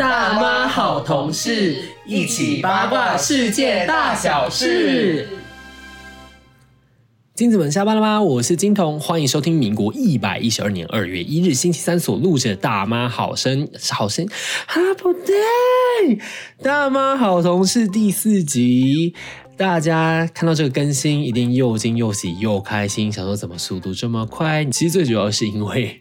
大妈好同事，一起八卦世界大小事。金子们下班了吗？我是金童，欢迎收听民国一百一十二年二月一日星期三所录制的《大妈好声好声》哈不对，大妈好同事第四集。大家看到这个更新，一定又惊又喜又开心，想说怎么速度这么快？其实最主要是因为。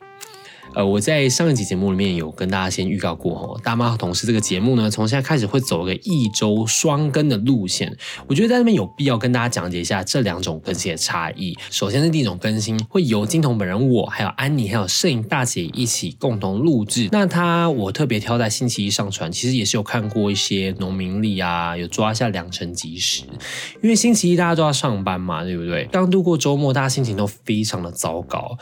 呃，我在上一集节目里面有跟大家先预告过哦，大妈和同事这个节目呢，从现在开始会走一个一周双更的路线。我觉得在那边有必要跟大家讲解一下这两种更新的差异。首先是第一种更新，会由金童本人我，还有安妮，还有摄影大姐一起共同录制。那他我特别挑在星期一上传，其实也是有看过一些农民历啊，有抓一下良辰吉时。因为星期一大家都要上班嘛，对不对？刚度过周末，大家心情都非常的糟糕。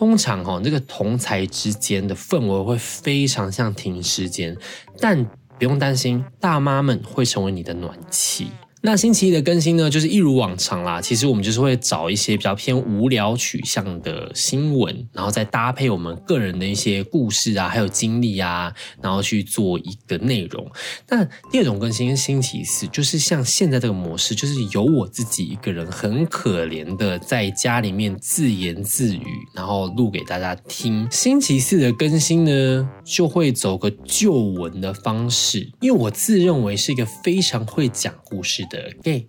通常哈，这个同才之间的氛围会非常像停尸间，但不用担心，大妈们会成为你的暖气。那星期一的更新呢，就是一如往常啦。其实我们就是会找一些比较偏无聊取向的新闻，然后再搭配我们个人的一些故事啊，还有经历啊，然后去做一个内容。那第二种更新是星期四，就是像现在这个模式，就是由我自己一个人很可怜的在家里面自言自语，然后录给大家听。星期四的更新呢，就会走个旧文的方式，因为我自认为是一个非常会讲故事。的 gay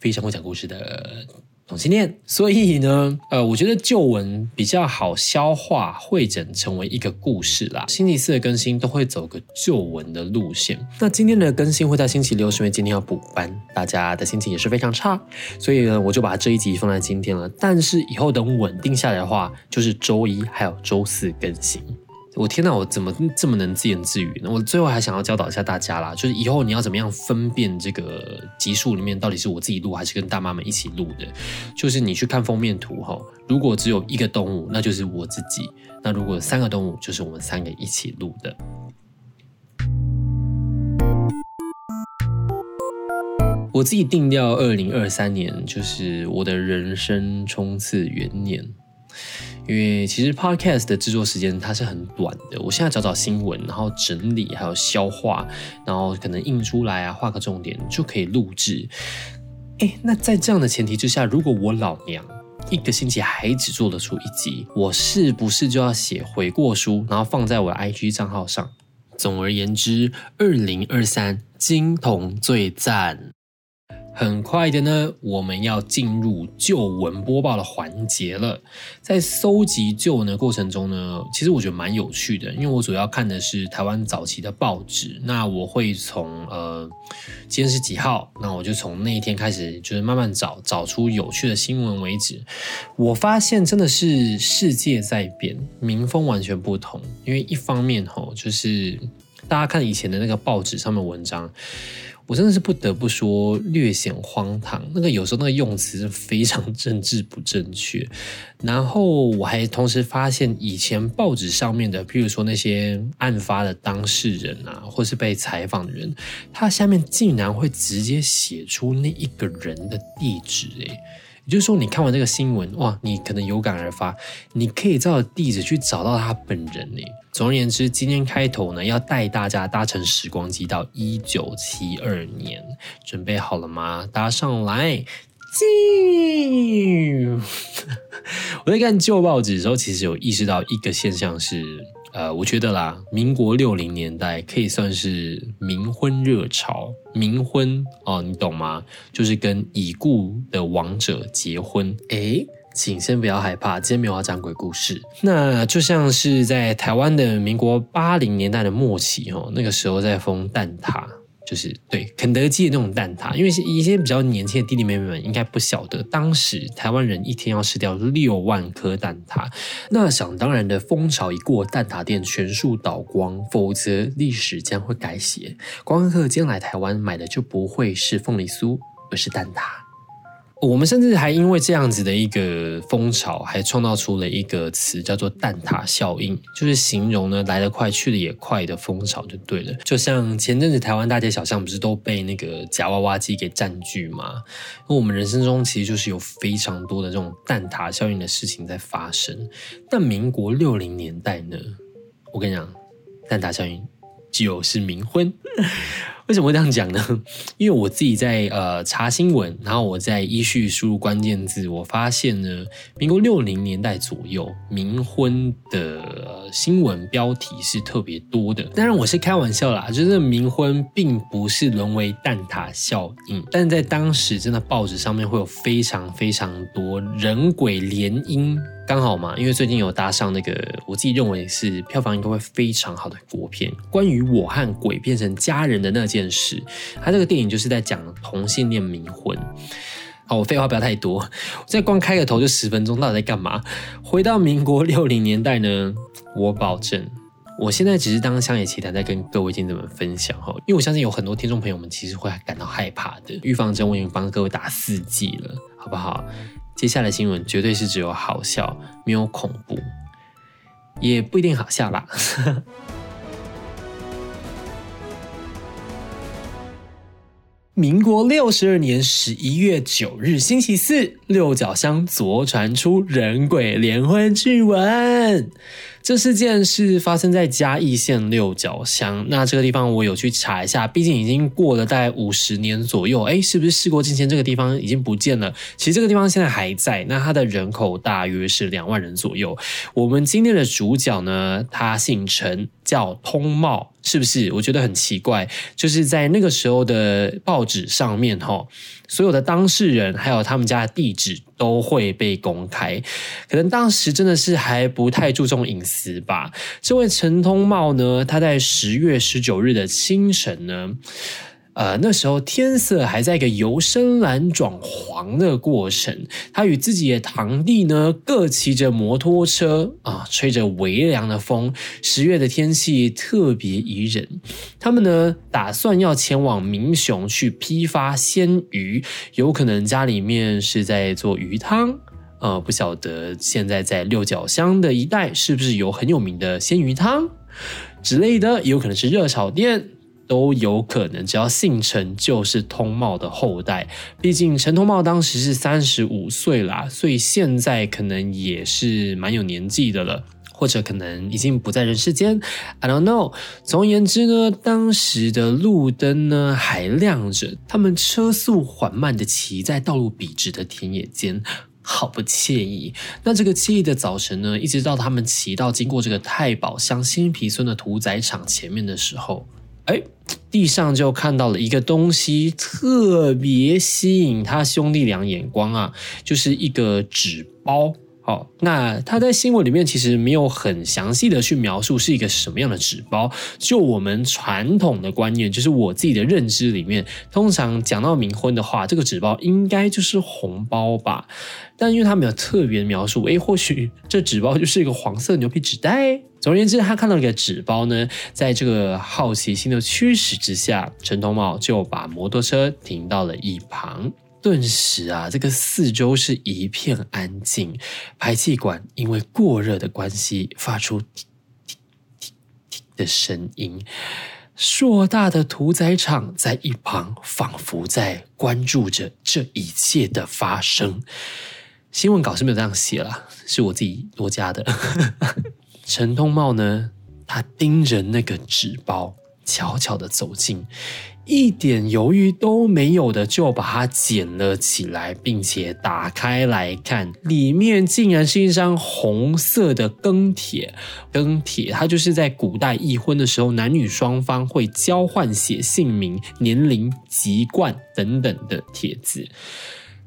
非常会讲故事的同性恋，所以呢，呃，我觉得旧文比较好消化，汇整成为一个故事啦。星期四的更新都会走个旧文的路线。那今天的更新会在星期六，是因为今天要补班，大家的心情也是非常差，所以呢，我就把这一集放在今天了。但是以后等稳定下来的话，就是周一还有周四更新。我天哪，我怎么这么能自言自语呢？我最后还想要教导一下大家啦，就是以后你要怎么样分辨这个集数里面到底是我自己录还是跟大妈们一起录的。就是你去看封面图哈，如果只有一个动物，那就是我自己；那如果有三个动物，就是我们三个一起录的。我自己定掉二零二三年，就是我的人生冲刺元年。因为其实 podcast 的制作时间它是很短的，我现在找找新闻，然后整理，还有消化，然后可能印出来啊，画个重点就可以录制。哎，那在这样的前提之下，如果我老娘一个星期还只做得出一集，我是不是就要写悔过书，然后放在我的 IG 账号上？总而言之，二零二三金童最赞。很快的呢，我们要进入旧闻播报的环节了。在搜集旧闻的过程中呢，其实我觉得蛮有趣的，因为我主要看的是台湾早期的报纸。那我会从呃今天是几号，那我就从那一天开始，就是慢慢找找出有趣的新闻为止。我发现真的是世界在变，民风完全不同。因为一方面吼，就是大家看以前的那个报纸上面文章。我真的是不得不说，略显荒唐。那个有时候那个用词是非常政治不正确。然后我还同时发现，以前报纸上面的，譬如说那些案发的当事人啊，或是被采访的人，他下面竟然会直接写出那一个人的地址，诶也就是说，你看完这个新闻，哇，你可能有感而发，你可以照地址去找到他本人呢。总而言之，今天开头呢，要带大家搭乘时光机到一九七二年，准备好了吗？搭上来，进。我在看旧报纸的时候，其实有意识到一个现象是。呃，我觉得啦，民国六零年代可以算是冥婚热潮。冥婚哦，你懂吗？就是跟已故的亡者结婚。诶请先不要害怕，今天没有要讲鬼故事。那就像是在台湾的民国八零年代的末期哦，那个时候在封蛋挞。就是对肯德基的那种蛋挞，因为一些比较年轻的弟弟妹妹们应该不晓得，当时台湾人一天要吃掉六万颗蛋挞。那想当然的风潮一过，蛋挞店全数倒光，否则历史将会改写。光客今天来台湾买的就不会是凤梨酥，而是蛋挞。我们甚至还因为这样子的一个风潮，还创造出了一个词，叫做“蛋挞效应”，就是形容呢来得快去得也快的风潮，就对了。就像前阵子台湾大街小巷不是都被那个夹娃娃机给占据吗？那我们人生中其实就是有非常多的这种蛋挞效应的事情在发生。但民国六零年代呢，我跟你讲，蛋挞效应就是冥婚。为什么会这样讲呢？因为我自己在呃查新闻，然后我在依序输入关键字，我发现呢，民国六零年代左右冥婚的新闻标题是特别多的。当然我是开玩笑啦，就是冥婚并不是沦为蛋挞效应，但在当时真的报纸上面会有非常非常多人鬼联姻。刚好嘛，因为最近有搭上那个我自己认为是票房应该会非常好的国片，关于我和鬼变成家人的那件事。他这个电影就是在讲同性恋冥婚。好，我废话不要太多，再光开个头就十分钟，到底在干嘛？回到民国六零年代呢，我保证，我现在只是当乡野奇谈在跟各位听众们分享哈，因为我相信有很多听众朋友们其实会感到害怕的。预防针我已经帮各位打四剂了，好不好？接下来新闻绝对是只有好笑，没有恐怖，也不一定好笑啦。民国六十二年十一月九日星期四，六角乡昨传出人鬼联婚趣闻。这事件是发生在嘉义县六角乡。那这个地方我有去查一下，毕竟已经过了大概五十年左右。哎，是不是事过境迁？这个地方已经不见了？其实这个地方现在还在。那它的人口大约是两万人左右。我们今天的主角呢，他姓陈，叫通茂，是不是？我觉得很奇怪，就是在那个时候的报纸上面，哈。所有的当事人还有他们家的地址都会被公开，可能当时真的是还不太注重隐私吧。这位陈通茂呢，他在十月十九日的清晨呢。呃，那时候天色还在一个由深蓝转黄的过程。他与自己的堂弟呢，各骑着摩托车啊，吹着微凉的风。十月的天气特别宜人。他们呢，打算要前往明雄去批发鲜鱼，有可能家里面是在做鱼汤。呃，不晓得现在在六角乡的一带是不是有很有名的鲜鱼汤之类的，也有可能是热炒店。都有可能，只要姓陈就是通茂的后代。毕竟陈通茂当时是三十五岁啦，所以现在可能也是蛮有年纪的了，或者可能已经不在人世间。I don't know。总而言之呢，当时的路灯呢还亮着，他们车速缓慢的骑在道路笔直的田野间，好不惬意。那这个惬意的早晨呢，一直到他们骑到经过这个太保乡新皮村的屠宰场前面的时候。哎，地上就看到了一个东西，特别吸引他兄弟俩眼光啊，就是一个纸包。好，那他在新闻里面其实没有很详细的去描述是一个什么样的纸包。就我们传统的观念，就是我自己的认知里面，通常讲到冥婚的话，这个纸包应该就是红包吧。但因为他没有特别描述，诶，或许这纸包就是一个黄色牛皮纸袋。总而言之，他看到一个纸包呢，在这个好奇心的驱使之下，陈同茂就把摩托车停到了一旁。顿时啊，这个四周是一片安静，排气管因为过热的关系发出滴滴滴的声音。硕大的屠宰场在一旁，仿佛在关注着这一切的发生。新闻稿是没有这样写了，是我自己多加的。陈通茂呢，他盯着那个纸包，悄悄的走近。一点犹豫都没有的就把它捡了起来，并且打开来看，里面竟然是一张红色的庚帖。庚帖，它就是在古代议婚的时候，男女双方会交换写姓名、年龄、籍贯等等的帖子。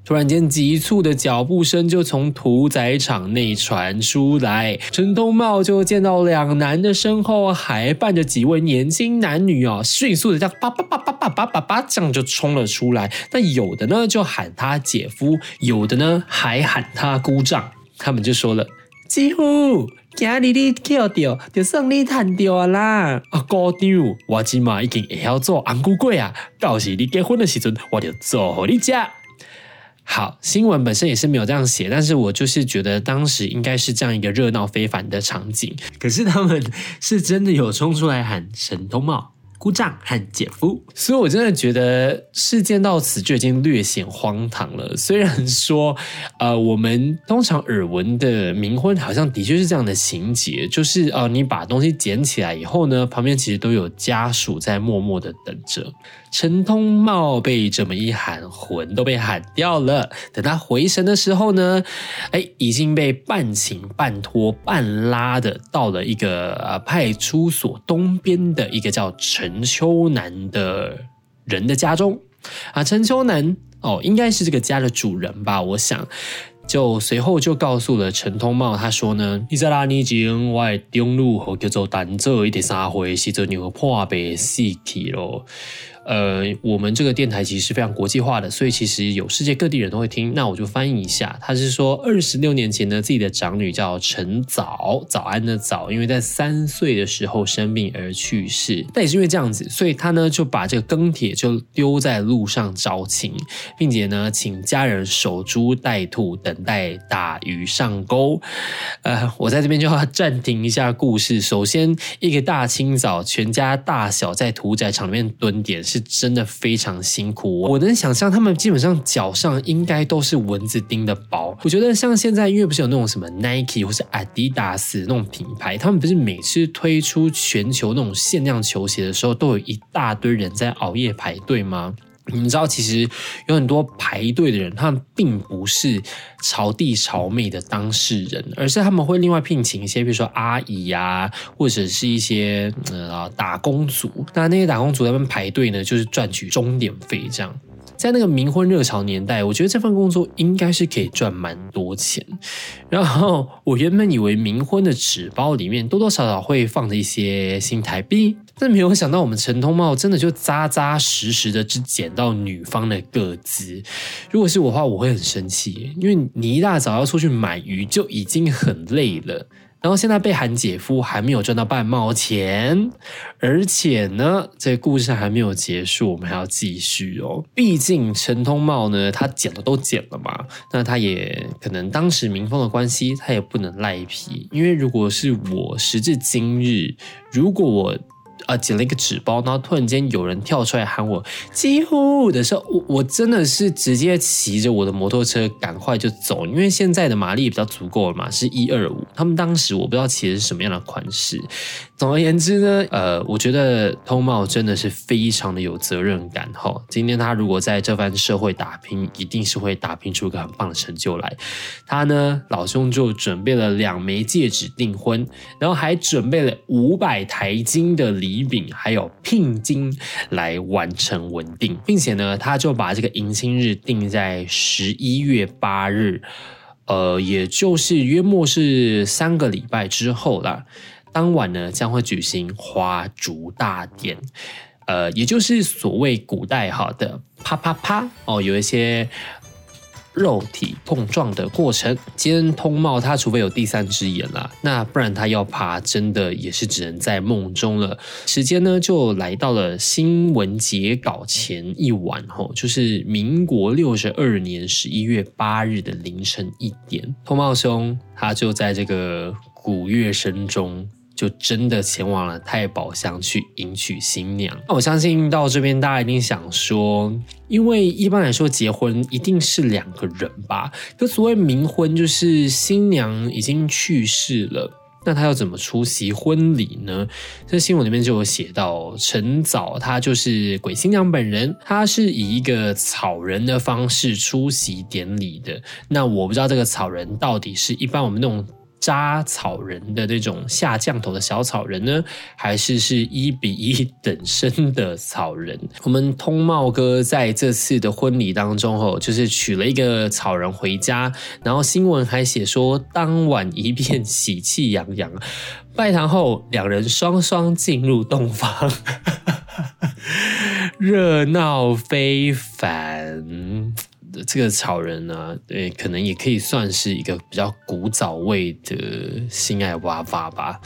突然间，急促的脚步声就从屠宰场内传出来。陈东茂就见到两男的身后还伴着几位年轻男女哦，迅速的这样叭叭叭叭叭叭叭叭这样就冲了出来。但有的呢就喊他姐夫，有的呢还喊他姑丈。他们就说了：“姐夫，今日你捡到，就算你赚到啦。啊，姑丈，我今嘛已经会晓做红姑粿啊，到时你结婚的时阵，我就做你吃。”好，新闻本身也是没有这样写，但是我就是觉得当时应该是这样一个热闹非凡的场景。可是他们是真的有冲出来喊“神通帽姑丈和姐夫。所以我真的觉得事件到此就已经略显荒唐了。虽然说，呃，我们通常耳闻的冥婚好像的确是这样的情节，就是呃，你把东西捡起来以后呢，旁边其实都有家属在默默的等着。陈通茂被这么一喊，魂都被喊掉了。等他回神的时候呢，哎，已经被半请半拖半拉的到了一个呃派出所东边的一个叫陈秋南的人的家中。啊，陈秋南哦，应该是这个家的主人吧？我想，就随后就告诉了陈通茂，他说呢，你在哪里经外中路和叫做单走一点三回，是做牛破白死去咯。呃，我们这个电台其实是非常国际化的，所以其实有世界各地人都会听。那我就翻译一下，他是说二十六年前呢，自己的长女叫陈早，早安的早，因为在三岁的时候生病而去世。但也是因为这样子，所以他呢就把这个庚帖就丢在路上招亲，并且呢请家人守株待兔，等待大鱼上钩。呃，我在这边就要暂停一下故事。首先，一个大清早，全家大小在屠宰场里面蹲点。是真的非常辛苦，我能想象他们基本上脚上应该都是蚊子叮的包。我觉得像现在，因为不是有那种什么 Nike 或是 Adidas 那种品牌，他们不是每次推出全球那种限量球鞋的时候，都有一大堆人在熬夜排队吗？你们知道，其实有很多排队的人，他们并不是朝弟朝妹的当事人，而是他们会另外聘请一些，比如说阿姨呀，或者是一些呃打工族。那那些打工族他们排队呢，就是赚取钟点费。这样，在那个冥婚热潮年代，我觉得这份工作应该是可以赚蛮多钱。然后我原本以为冥婚的纸包里面多多少少会放着一些新台币。但没有想到，我们陈通茂真的就扎扎实实的只捡到女方的个资。如果是我的话，我会很生气，因为你一大早要出去买鱼就已经很累了，然后现在被喊姐夫，还没有赚到半毛钱，而且呢，这故事还没有结束，我们还要继续哦。毕竟陈通茂呢，他剪的都剪了嘛，那他也可能当时民风的关系，他也不能赖皮。因为如果是我，时至今日，如果我啊，捡了一个纸包，然后突然间有人跳出来喊我“几乎”的时候，我我真的是直接骑着我的摩托车赶快就走，因为现在的马力比较足够了嘛，是一二五。他们当时我不知道骑的是什么样的款式。总而言之呢，呃，我觉得通茂真的是非常的有责任感哈。今天他如果在这番社会打拼，一定是会打拼出一个很棒的成就来。他呢，老兄就准备了两枚戒指订婚，然后还准备了五百台金的礼饼，还有聘金来完成稳定，并且呢，他就把这个迎亲日定在十一月八日，呃，也就是约莫是三个礼拜之后啦。当晚呢，将会举行花烛大典，呃，也就是所谓古代哈的啪啪啪哦，有一些肉体碰撞的过程。今天通茂他除非有第三只眼了，那不然他要爬，真的也是只能在梦中了。时间呢，就来到了新闻截稿前一晚，吼，就是民国六十二年十一月八日的凌晨一点，通茂兄他就在这个鼓乐声中。就真的前往了太保乡去迎娶新娘。那我相信到这边大家一定想说，因为一般来说结婚一定是两个人吧？可所谓冥婚，就是新娘已经去世了，那他要怎么出席婚礼呢？这新闻里面就有写到，陈早他就是鬼新娘本人，他是以一个草人的方式出席典礼的。那我不知道这个草人到底是一般我们那种。扎草人的那种下降头的小草人呢，还是是一比一等身的草人？我们通茂哥在这次的婚礼当中，哦，就是娶了一个草人回家，然后新闻还写说，当晚一片喜气洋洋。拜堂后，两人双双进入洞房，热闹非凡。这个草人呢，对，可能也可以算是一个比较古早味的性爱娃娃吧。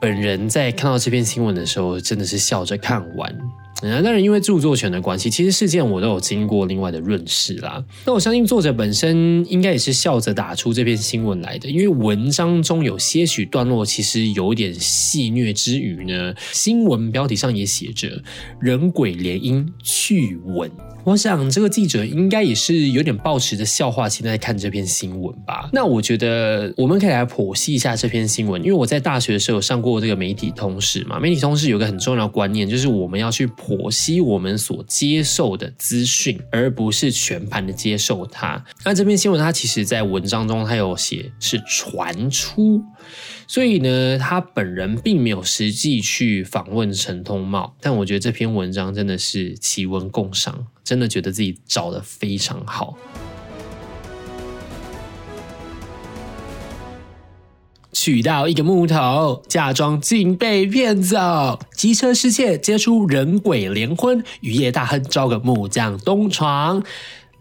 本人在看到这篇新闻的时候，真的是笑着看完。当然，因为著作权的关系，其实事件我都有经过另外的润饰啦。那我相信作者本身应该也是笑着打出这篇新闻来的，因为文章中有些许段落其实有点戏谑之余呢，新闻标题上也写着“人鬼联姻趣闻”。我想这个记者应该也是有点抱持着笑话心态看这篇新闻吧。那我觉得我们可以来剖析一下这篇新闻，因为我在大学的时候有上过这个媒体通识嘛。媒体通识有个很重要的观念，就是我们要去剖析我们所接受的资讯，而不是全盘的接受它。那这篇新闻它其实在文章中它有写是传出。所以呢，他本人并没有实际去访问陈通茂，但我觉得这篇文章真的是奇文共赏，真的觉得自己找的非常好。取到一个木头，假装竟被骗走，机车失窃，接出人鬼联婚，雨夜大亨招个木匠东床。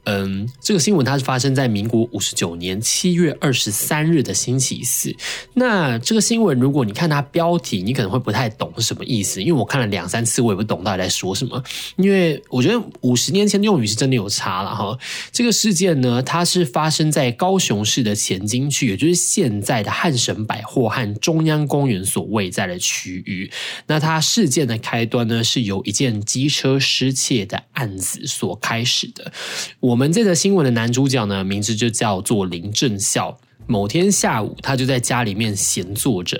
嗯，这个新闻它是发生在民国五十九年七月二十三日的星期四。那这个新闻，如果你看它标题，你可能会不太懂是什么意思，因为我看了两三次，我也不懂到底在说什么。因为我觉得五十年前的用语是真的有差了哈。这个事件呢，它是发生在高雄市的前金区，也就是现在的汉神百货和中央公园所位在的区域。那它事件的开端呢，是由一件机车失窃的案子所开始的。我。我们这则新闻的男主角呢，名字就叫做林正孝。某天下午，他就在家里面闲坐着，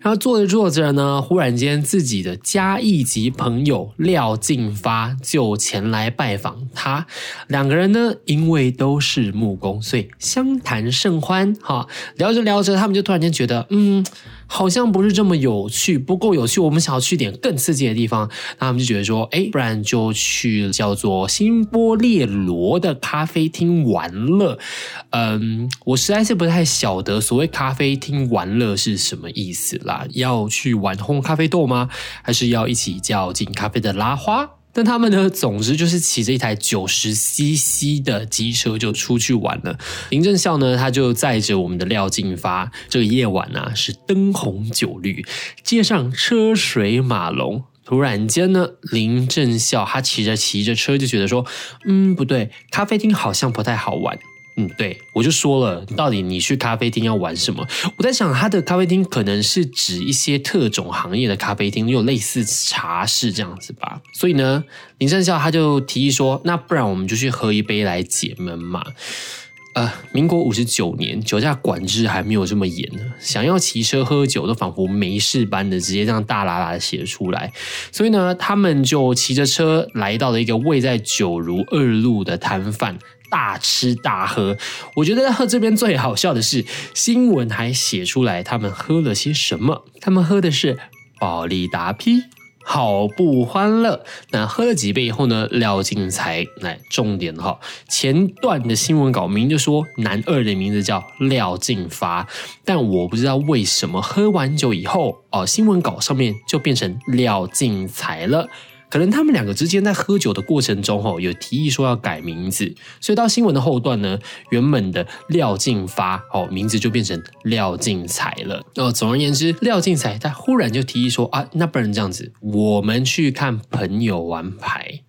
然后坐着坐着呢，忽然间自己的家义籍朋友廖进发就前来拜访他。两个人呢，因为都是木工，所以相谈甚欢。哈，聊着聊着，他们就突然间觉得，嗯。好像不是这么有趣，不够有趣。我们想要去点更刺激的地方，那他们就觉得说，哎，不然就去叫做新波列罗的咖啡厅玩乐。嗯，我实在是不太晓得所谓咖啡厅玩乐是什么意思啦。要去玩烘咖啡豆吗？还是要一起叫进咖啡的拉花？但他们呢，总之就是骑着一台九十 CC 的机车就出去玩了。林正孝呢，他就载着我们的廖进发。这个夜晚呢，是灯红酒绿，街上车水马龙。突然间呢，林正孝他骑着骑着车就觉得说，嗯，不对，咖啡厅好像不太好玩。嗯，对，我就说了，到底你去咖啡厅要玩什么？我在想，他的咖啡厅可能是指一些特种行业的咖啡厅，有类似茶室这样子吧。所以呢，林正孝他就提议说，那不然我们就去喝一杯来解闷嘛。呃，民国五十九年，酒驾管制还没有这么严呢，想要骑车喝酒都仿佛没事般的，直接这样大喇喇的写出来。所以呢，他们就骑着车来到了一个位在九如二路的摊贩。大吃大喝，我觉得喝这边最好笑的是，新闻还写出来他们喝了些什么。他们喝的是宝利达 P，好不欢乐。那喝了几杯以后呢？廖进才来重点哈，前段的新闻稿明就说男二的名字叫廖进发，但我不知道为什么喝完酒以后哦，新闻稿上面就变成廖进才了。可能他们两个之间在喝酒的过程中，吼有提议说要改名字，所以到新闻的后段呢，原本的廖进发，哦名字就变成廖进才了。哦，总而言之，廖进才他忽然就提议说啊，那不然这样子，我们去看朋友玩牌。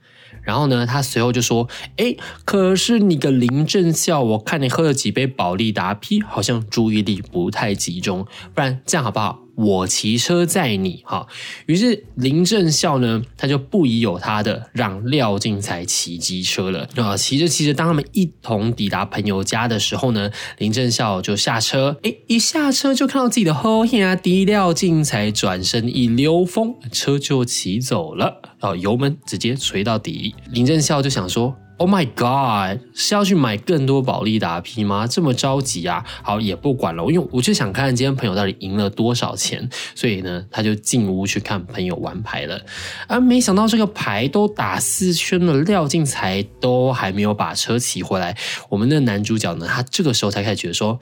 然后呢，他随后就说：“哎，可是你个林正孝，我看你喝了几杯宝利达 P，好像注意力不太集中。不然这样好不好？我骑车载你。”哈，于是林正孝呢，他就不疑有他的，让廖进才骑机车了。啊，骑着骑着，当他们一同抵达朋友家的时候呢，林正孝就下车。哎，一下车就看到自己的后啊，低廖进才转身一溜风，车就骑走了。啊，油门直接锤到底。林正孝就想说：“Oh my god，是要去买更多保利达 P 吗？这么着急啊？”好，也不管了，因为我就想看今天朋友到底赢了多少钱，所以呢，他就进屋去看朋友玩牌了。啊，没想到这个牌都打四圈了，廖进才都还没有把车骑回来。我们的男主角呢，他这个时候才开始觉得说：“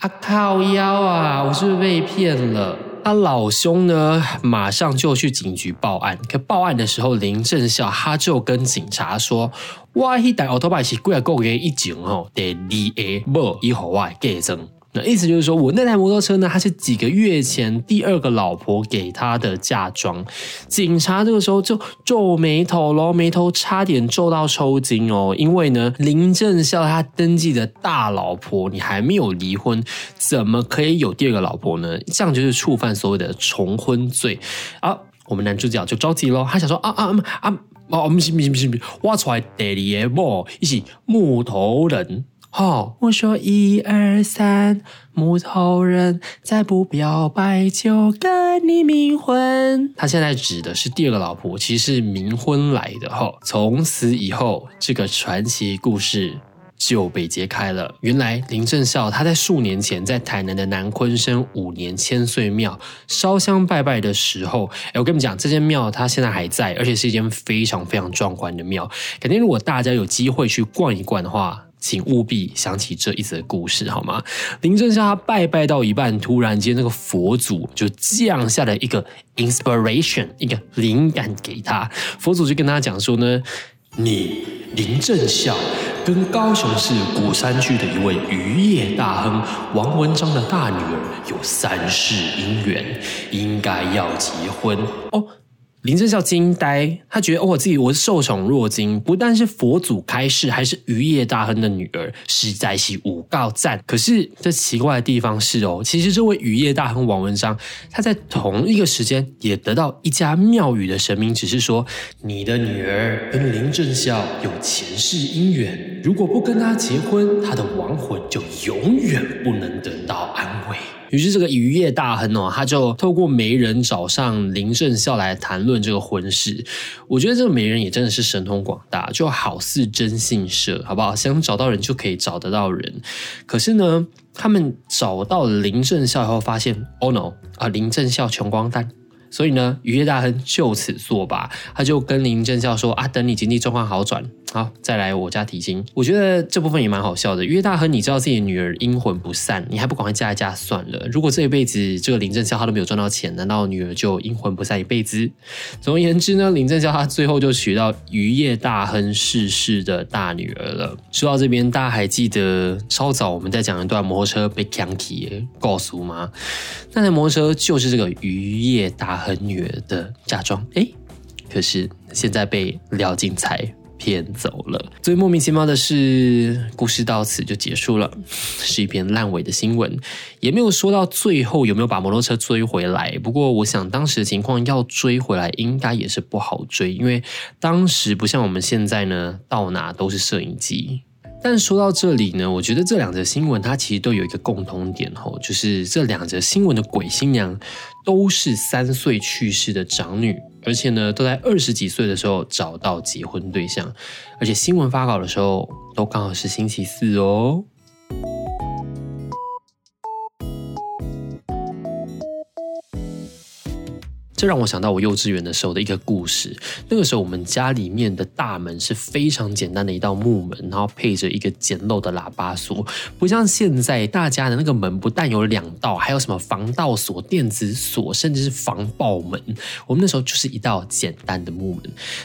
啊靠腰啊，我是不是被骗了？”他老兄呢，马上就去警局报案。可报案的时候，林正孝他就跟警察说：“哇，一台奥拓巴是贵啊，够给一警哦，得二 A 不以后我给证。”那意思就是说我那台摩托车呢，它是几个月前第二个老婆给他的嫁妆。警察这个时候就皱眉头喽，眉头差点皱到抽筋哦，因为呢，林正孝他登记的大老婆你还没有离婚，怎么可以有第二个老婆呢？这样就是触犯所谓的重婚罪。啊，我们男主角就着急喽，他想说啊啊啊啊！哦，不行不行不行，挖出来第二个某，一起木头人。哦，我说一二三，木头人再不表白就跟你冥婚。他现在指的是第二个老婆，其实是冥婚来的。哈，从此以后，这个传奇故事。就被揭开了。原来林正孝他在数年前在台南的南昆生五年千岁庙烧香拜拜的时候，哎，我跟你们讲，这间庙它现在还在，而且是一间非常非常壮观的庙。肯定如果大家有机会去逛一逛的话，请务必想起这一则故事，好吗？林正孝他拜拜到一半，突然间那个佛祖就降下了一个 inspiration，一个灵感给他。佛祖就跟他讲说呢。你林正孝跟高雄市鼓山区的一位渔业大亨王文章的大女儿有三世姻缘，应该要结婚哦。林正孝惊呆，他觉得哦，我自己我是受宠若惊，不但是佛祖开示，还是渔业大亨的女儿，实在是五告赞。可是这奇怪的地方是哦，其实这位渔业大亨王文章，他在同一个时间也得到一家庙宇的神明指示说，你的女儿跟林正孝有前世姻缘，如果不跟他结婚，他的亡魂就永远不能得到安慰。于是这个渔业大亨哦，他就透过媒人找上林正孝来谈论这个婚事。我觉得这个媒人也真的是神通广大，就好似征信社，好不好？想找到人就可以找得到人。可是呢，他们找到林正孝以后，发现，Oh no！啊，林正孝穷光蛋。所以呢，渔业大亨就此作罢，他就跟林正孝说啊，等你经济状况好转。好，再来我家提亲。我觉得这部分也蛮好笑的。约大亨，你知道自己的女儿阴魂不散，你还不赶快嫁一嫁算了。如果这一辈子这个林正孝他都没有赚到钱，难道女儿就阴魂不散一辈子？总而言之呢，林正孝他最后就娶到渔业大亨逝世的大女儿了。说到这边，大家还记得稍早我们在讲一段摩托车被抢起告诉吗？那台摩托车就是这个渔业大亨女儿的嫁妆。哎，可是现在被廖进才。骗走了。最莫名其妙的是，故事到此就结束了，是一篇烂尾的新闻，也没有说到最后有没有把摩托车追回来。不过，我想当时的情况要追回来，应该也是不好追，因为当时不像我们现在呢，到哪都是摄影机。但说到这里呢，我觉得这两则新闻它其实都有一个共通点吼，就是这两则新闻的鬼新娘都是三岁去世的长女。而且呢，都在二十几岁的时候找到结婚对象，而且新闻发稿的时候都刚好是星期四哦。这让我想到我幼稚园的时候的一个故事。那个时候，我们家里面的大门是非常简单的一道木门，然后配着一个简陋的喇叭锁，不像现在大家的那个门不但有两道，还有什么防盗锁、电子锁，甚至是防爆门。我们那时候就是一道简单的木门。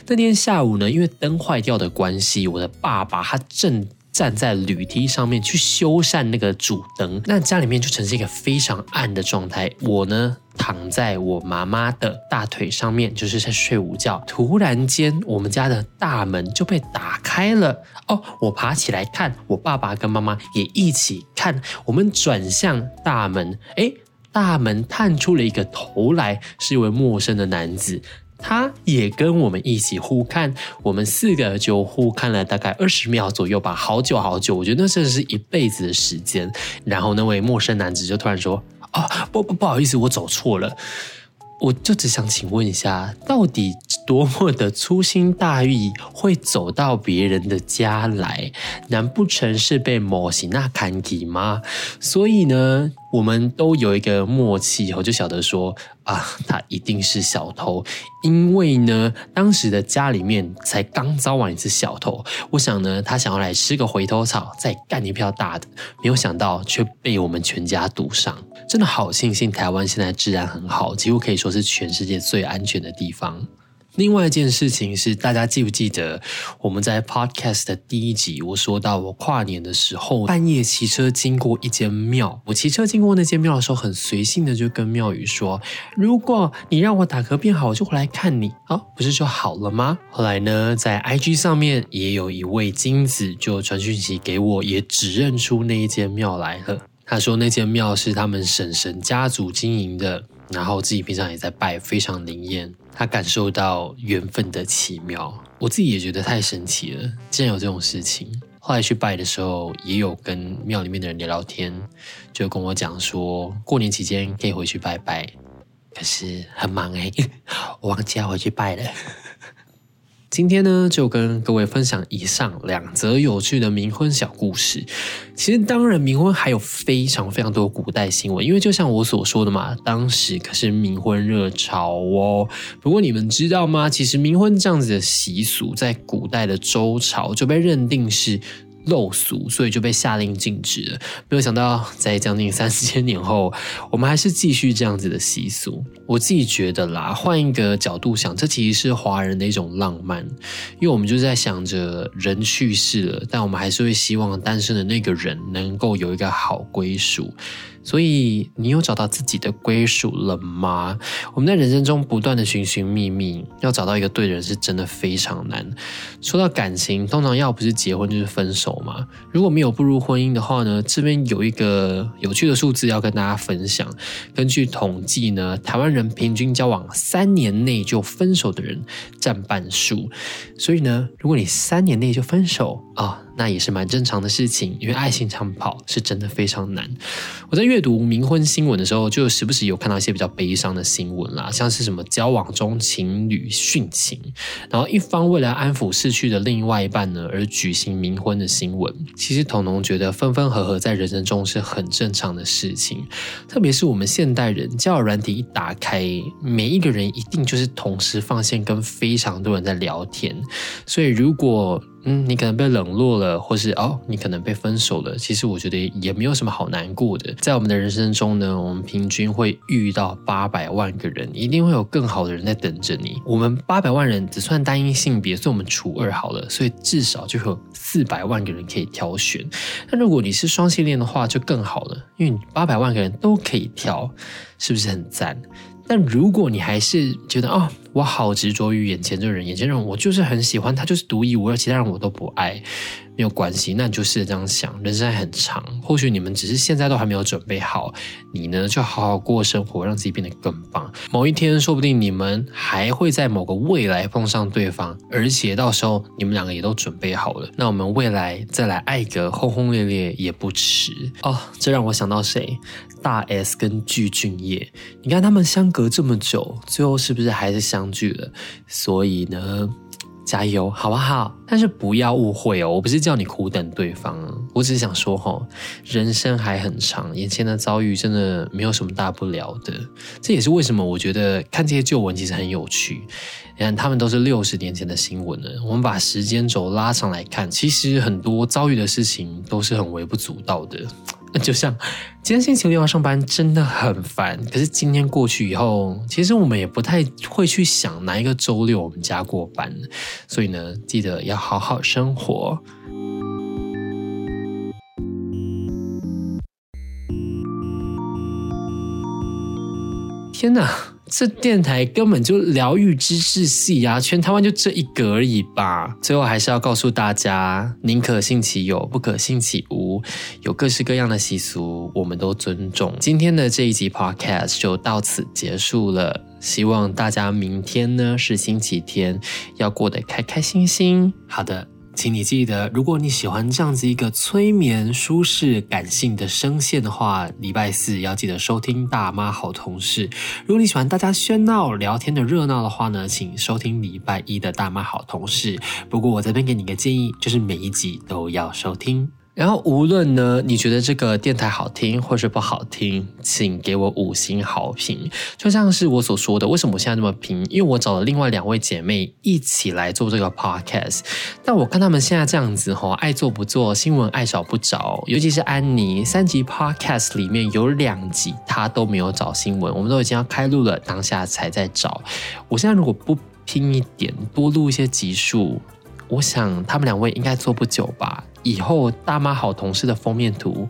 那天下午呢，因为灯坏掉的关系，我的爸爸他正。站在铝梯上面去修缮那个主灯，那家里面就呈现一个非常暗的状态。我呢躺在我妈妈的大腿上面，就是在睡午觉。突然间，我们家的大门就被打开了。哦，我爬起来看，我爸爸跟妈妈也一起看。我们转向大门，诶，大门探出了一个头来，是一位陌生的男子。他也跟我们一起互看，我们四个就互看了大概二十秒左右吧，好久好久，我觉得那真的是一辈子的时间。然后那位陌生男子就突然说：“啊，不不不好意思，我走错了。”我就只想请问一下，到底多么的粗心大意会走到别人的家来？难不成是被某型那看给吗？所以呢？我们都有一个默契，我就晓得说啊，他一定是小偷，因为呢，当时的家里面才刚遭完一次小偷，我想呢，他想要来吃个回头草，再干一票大的，没有想到却被我们全家堵上。真的好庆幸台湾现在治安很好，几乎可以说是全世界最安全的地方。另外一件事情是，大家记不记得我们在 podcast 的第一集，我说到我跨年的时候，半夜骑车经过一间庙，我骑车经过那间庙的时候，很随性的就跟庙宇说：“如果你让我打嗝变好，我就回来看你啊，不是就好了吗？”后来呢，在 IG 上面也有一位金子就传讯息给我，也指认出那一间庙来了。他说那间庙是他们婶婶家族经营的，然后自己平常也在拜，非常灵验。他感受到缘分的奇妙，我自己也觉得太神奇了，竟然有这种事情。后来去拜的时候，也有跟庙里面的人聊聊天，就跟我讲说，过年期间可以回去拜拜，可是很忙哎，我忘记要回去拜了。今天呢，就跟各位分享以上两则有趣的冥婚小故事。其实，当然，冥婚还有非常非常多古代新闻，因为就像我所说的嘛，当时可是冥婚热潮哦。不过，你们知道吗？其实，冥婚这样子的习俗，在古代的周朝就被认定是。陋俗，所以就被下令禁止了。没有想到，在将近三四千年后，我们还是继续这样子的习俗。我自己觉得啦，换一个角度想，这其实是华人的一种浪漫，因为我们就在想着人去世了，但我们还是会希望单身的那个人能够有一个好归属。所以，你有找到自己的归属了吗？我们在人生中不断的寻寻觅觅，要找到一个对的人是真的非常难。说到感情，通常要不是结婚就是分手嘛。如果没有步入婚姻的话呢，这边有一个有趣的数字要跟大家分享。根据统计呢，台湾人平均交往三年内就分手的人占半数。所以呢，如果你三年内就分手啊。那也是蛮正常的事情，因为爱情长跑是真的非常难。我在阅读冥婚新闻的时候，就时不时有看到一些比较悲伤的新闻啦，像是什么交往中情侣殉情，然后一方为了安抚逝去的另外一半呢而举行冥婚的新闻。其实彤彤觉得分分合合在人生中是很正常的事情，特别是我们现代人交友软体一打开，每一个人一定就是同时放线跟非常多人在聊天，所以如果嗯，你可能被冷落了，或是哦，你可能被分手了。其实我觉得也没有什么好难过的。在我们的人生中呢，我们平均会遇到八百万个人，一定会有更好的人在等着你。我们八百万人只算单一性别，所以我们除二好了，所以至少就有四百万个人可以挑选。那如果你是双性恋的话，就更好了，因为八百万个人都可以挑，是不是很赞？但如果你还是觉得哦，我好执着于眼前这个人，眼前人我就是很喜欢他，就是独一无二，其他人我都不爱，没有关系。那你就试着这样想，人生还很长，或许你们只是现在都还没有准备好，你呢就好好过生活，让自己变得更棒。某一天，说不定你们还会在某个未来碰上对方，而且到时候你们两个也都准备好了，那我们未来再来爱个轰轰烈烈也不迟哦。这让我想到谁？大 S 跟具俊晔，你看他们相隔这么久，最后是不是还是相相聚了？所以呢，加油好不好？但是不要误会哦，我不是叫你苦等对方，我只是想说哈，人生还很长，眼前的遭遇真的没有什么大不了的。这也是为什么我觉得看这些旧闻其实很有趣。你看，他们都是六十年前的新闻了，我们把时间轴拉长来看，其实很多遭遇的事情都是很微不足道的。就像今天星期六要上班真的很烦，可是今天过去以后，其实我们也不太会去想哪一个周六我们家过班，所以呢，记得要好好生活。天哪！这电台根本就疗愈知识系啊，全台湾就这一个而已吧。最后还是要告诉大家，宁可信其有，不可信其无。有各式各样的习俗，我们都尊重。今天的这一集 podcast 就到此结束了。希望大家明天呢是星期天，要过得开开心心。好的。请你记得，如果你喜欢这样子一个催眠、舒适、感性的声线的话，礼拜四要记得收听《大妈好同事》。如果你喜欢大家喧闹聊天的热闹的话呢，请收听礼拜一的《大妈好同事》。不过我这边给你个建议，就是每一集都要收听。然后，无论呢，你觉得这个电台好听或是不好听，请给我五星好评。就像是我所说的，为什么我现在那么拼？因为我找了另外两位姐妹一起来做这个 podcast。但我看他们现在这样子哈，爱做不做，新闻爱找不找。尤其是安妮，三集 podcast 里面有两集她都没有找新闻，我们都已经要开录了，当下才在找。我现在如果不拼一点，多录一些集数。我想他们两位应该做不久吧。以后大妈好同事的封面图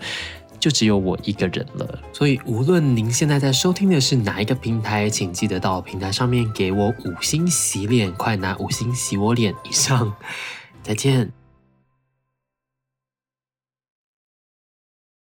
就只有我一个人了。所以无论您现在在收听的是哪一个平台，请记得到平台上面给我五星洗脸，快拿五星洗我脸以上。再见。